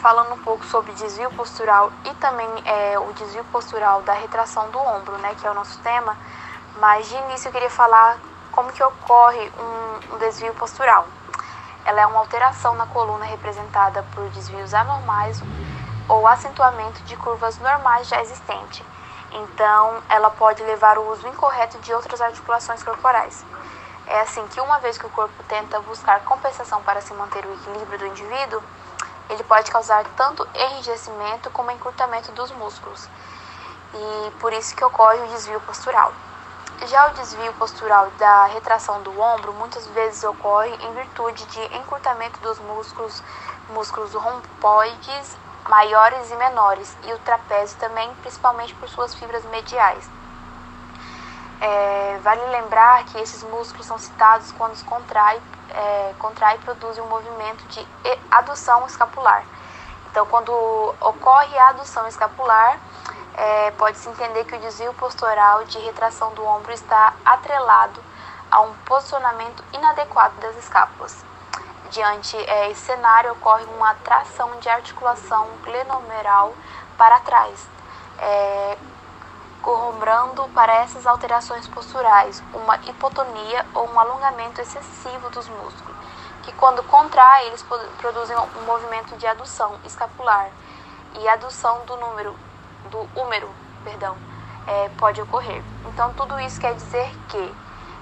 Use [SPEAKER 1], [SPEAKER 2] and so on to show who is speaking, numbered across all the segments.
[SPEAKER 1] falando um pouco sobre desvio postural e também é, o desvio postural da retração do ombro, né, que é o nosso tema, mas de início eu queria falar como que ocorre um, um desvio postural. Ela é uma alteração na coluna representada por desvios anormais ou acentuamento de curvas normais já existentes. Então, ela pode levar ao uso incorreto de outras articulações corporais. É assim que uma vez que o corpo tenta buscar compensação para se manter o equilíbrio do indivíduo, ele pode causar tanto enrijecimento como encurtamento dos músculos. E por isso que ocorre o desvio postural. Já o desvio postural da retração do ombro muitas vezes ocorre em virtude de encurtamento dos músculos, músculos romboides maiores e menores, e o trapézio também, principalmente por suas fibras mediais. É, vale lembrar que esses músculos são citados quando os contrai, é, contrai e produzem um movimento de adução escapular. Então, quando ocorre a adução escapular, é, pode-se entender que o desvio postural de retração do ombro está atrelado a um posicionamento inadequado das escápulas. Diante é, esse cenário, ocorre uma tração de articulação glenomeral para trás, é, corroborando para essas alterações posturais uma hipotonia ou um alongamento excessivo dos músculos, que quando contrai, eles produzem um movimento de adução escapular e adução do número do húmero, perdão, é, pode ocorrer. Então tudo isso quer dizer que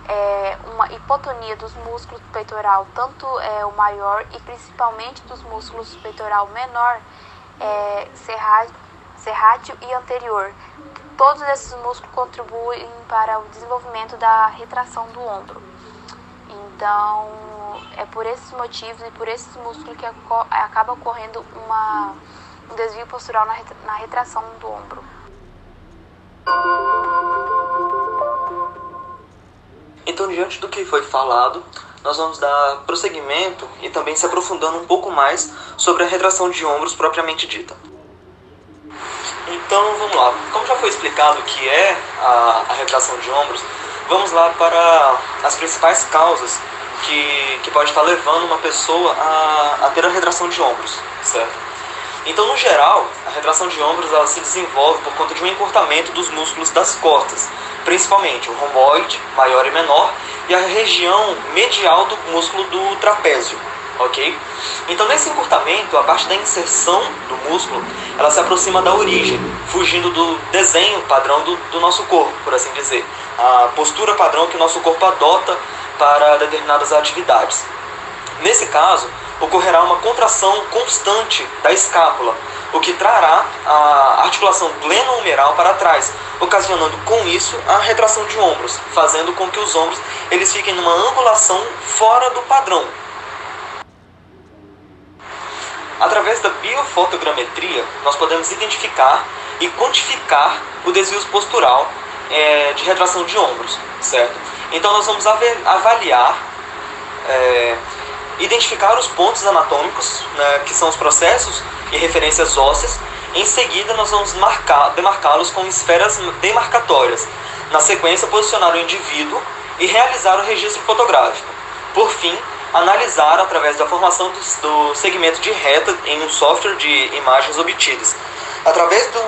[SPEAKER 1] é, uma hipotonia dos músculos peitoral, tanto é, o maior e principalmente dos músculos peitoral menor, é, serrátil e anterior. Todos esses músculos contribuem para o desenvolvimento da retração do ombro. Então, é por esses motivos e por esses músculos que acaba ocorrendo uma, um desvio postural na retração do ombro.
[SPEAKER 2] Então, diante do que foi falado, nós vamos dar prosseguimento e também se aprofundando um pouco mais sobre a retração de ombros propriamente dita. Então, vamos lá. Como já foi explicado o que é a, a retração de ombros, vamos lá para as principais causas que, que pode estar levando uma pessoa a, a ter a retração de ombros, certo? Então, no geral, a retração de ombros ela se desenvolve por conta de um encurtamento dos músculos das costas, principalmente o romboide, maior e menor, e a região medial do músculo do trapézio, ok? Então, nesse encurtamento, a parte da inserção do músculo, ela se aproxima da origem, fugindo do desenho padrão do, do nosso corpo, por assim dizer, a postura padrão que o nosso corpo adota para determinadas atividades. Nesse caso, ocorrerá uma contração constante da escápula, o que trará a articulação glenohumeral para trás, ocasionando com isso a retração de ombros, fazendo com que os ombros eles fiquem numa angulação fora do padrão. Através da biofotogrametria, nós podemos identificar e quantificar o desvio postural é, de retração de ombros, certo? Então nós vamos avaliar é, identificar os pontos anatômicos, né, que são os processos e referências ósseas. Em seguida, nós vamos demarcá-los com esferas demarcatórias. Na sequência, posicionar o indivíduo e realizar o registro fotográfico. Por fim, analisar através da formação do, do segmento de reta em um software de imagens obtidas. Através do,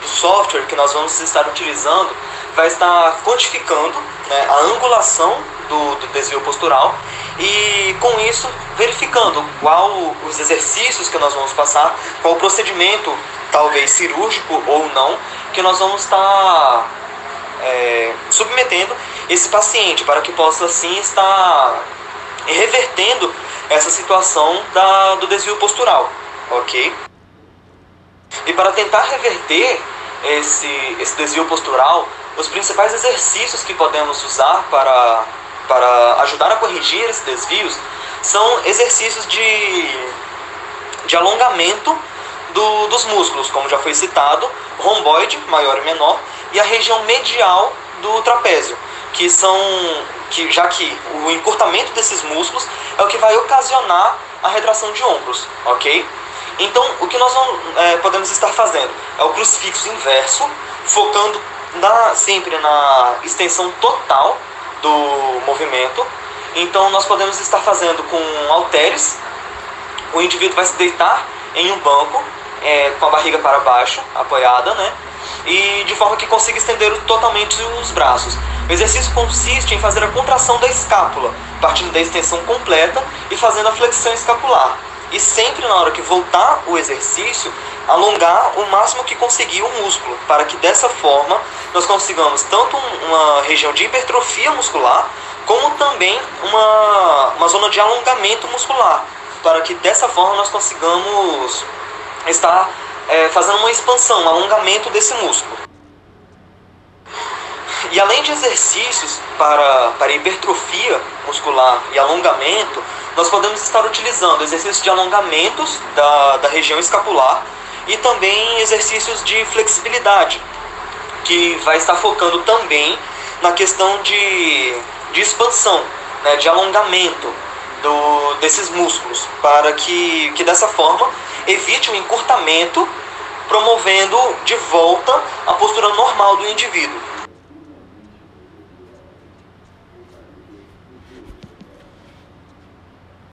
[SPEAKER 2] do software que nós vamos estar utilizando, vai estar quantificando né, a angulação do, do desvio postural e com isso verificando qual os exercícios que nós vamos passar, qual o procedimento, talvez cirúrgico ou não, que nós vamos estar é, submetendo esse paciente para que possa assim estar revertendo essa situação da, do desvio postural, ok? E para tentar reverter esse, esse desvio postural, os principais exercícios que podemos usar para para ajudar a corrigir esses desvios são exercícios de, de alongamento do, dos músculos, como já foi citado, romboide, maior e menor, e a região medial do trapézio, que são que já que o encurtamento desses músculos é o que vai ocasionar a retração de ombros, ok? Então, o que nós vamos, é, podemos estar fazendo é o crucifixo inverso, focando na, sempre na extensão total do movimento. Então nós podemos estar fazendo com halteres, o indivíduo vai se deitar em um banco, é, com a barriga para baixo, apoiada, né? E de forma que consiga estender totalmente os braços. O exercício consiste em fazer a contração da escápula, partindo da extensão completa e fazendo a flexão escapular. E sempre na hora que voltar o exercício, alongar o máximo que conseguir o músculo, para que dessa forma nós consigamos tanto uma região de hipertrofia muscular, como também uma, uma zona de alongamento muscular, para que dessa forma nós consigamos estar é, fazendo uma expansão, um alongamento desse músculo. E além de exercícios para, para hipertrofia muscular e alongamento, nós podemos estar utilizando exercícios de alongamentos da, da região escapular e também exercícios de flexibilidade, que vai estar focando também na questão de, de expansão, né, de alongamento do, desses músculos, para que, que dessa forma evite o encurtamento, promovendo de volta a postura normal do indivíduo.